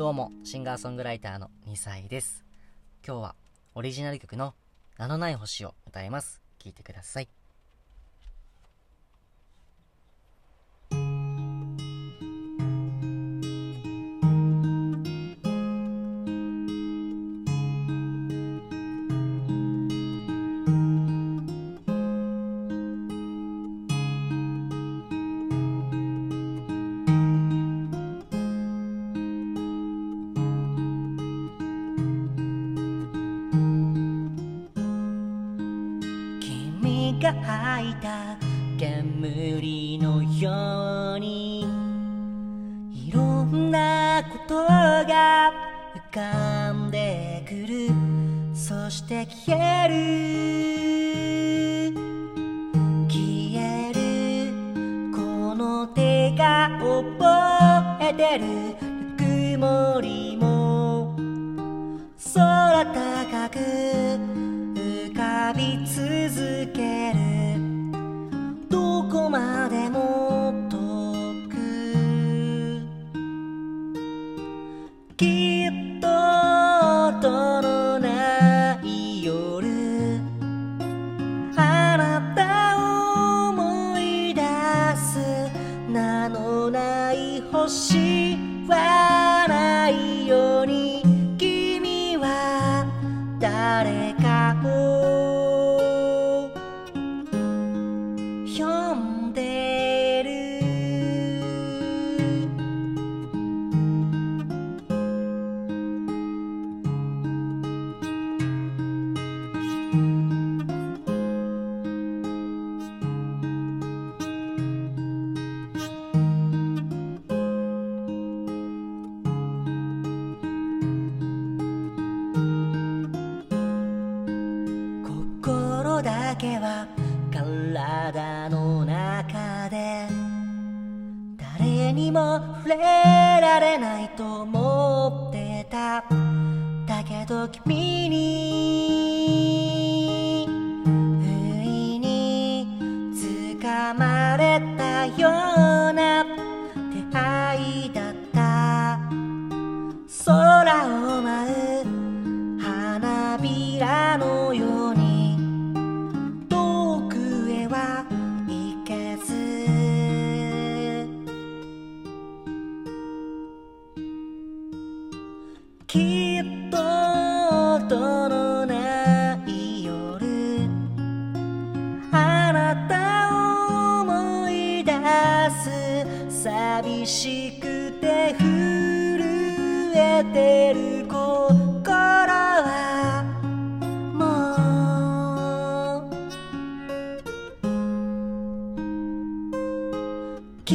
どうも、シンガーソングライターの2歳です。今日はオリジナル曲の名のない星を歌います。聴いてください。いた煙のように。いろんなことが浮かんでくる。そして消える。消える。この手が覚えてる。ぬくもりも。空高く知らないように君は誰かを。体の中で誰にも触れられないと思ってた。だけど君に不意に掴まれたような出会いだのない夜あなたを思い出す寂しくて震えてる心はもう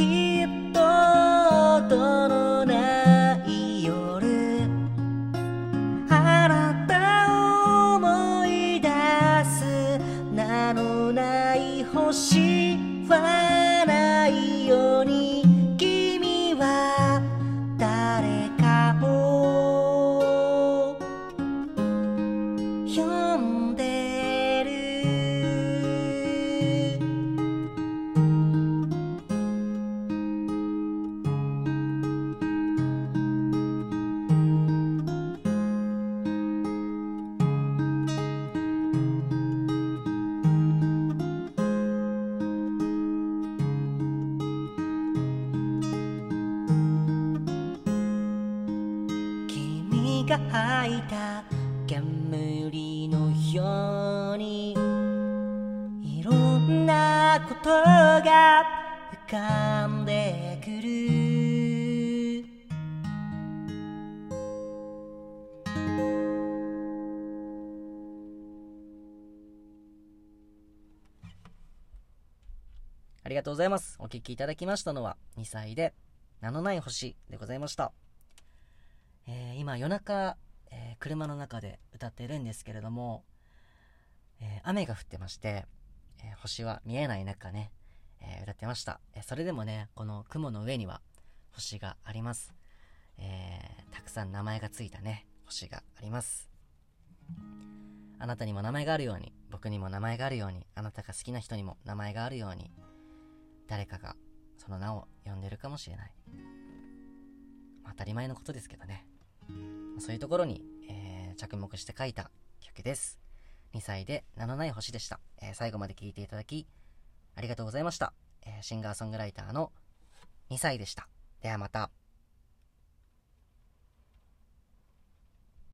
が吐いた煙のようにいろんなことが浮かんでくるありがとうございます。お聴きいただきましたのは2歳で名のない星でございました。えー今夜中、えー車の中で歌ってるんですけれども、えー雨が降ってまして、え星は見えない中ね、え歌ってました、えそれでもね、この雲の上には星があります。えたくさん名前がついたね、星があります。あなたにも名前があるように、僕にも名前があるように、あなたが好きな人にも名前があるように、誰かがその名を呼んでるかもしれない。当たり前のことですけどね。そういうところに、えー、着目して書いた曲です。2歳で名のない星でした。えー、最後まで聴いていただき、ありがとうございました。えー、シンガーソングライターの2歳でした。ではまた。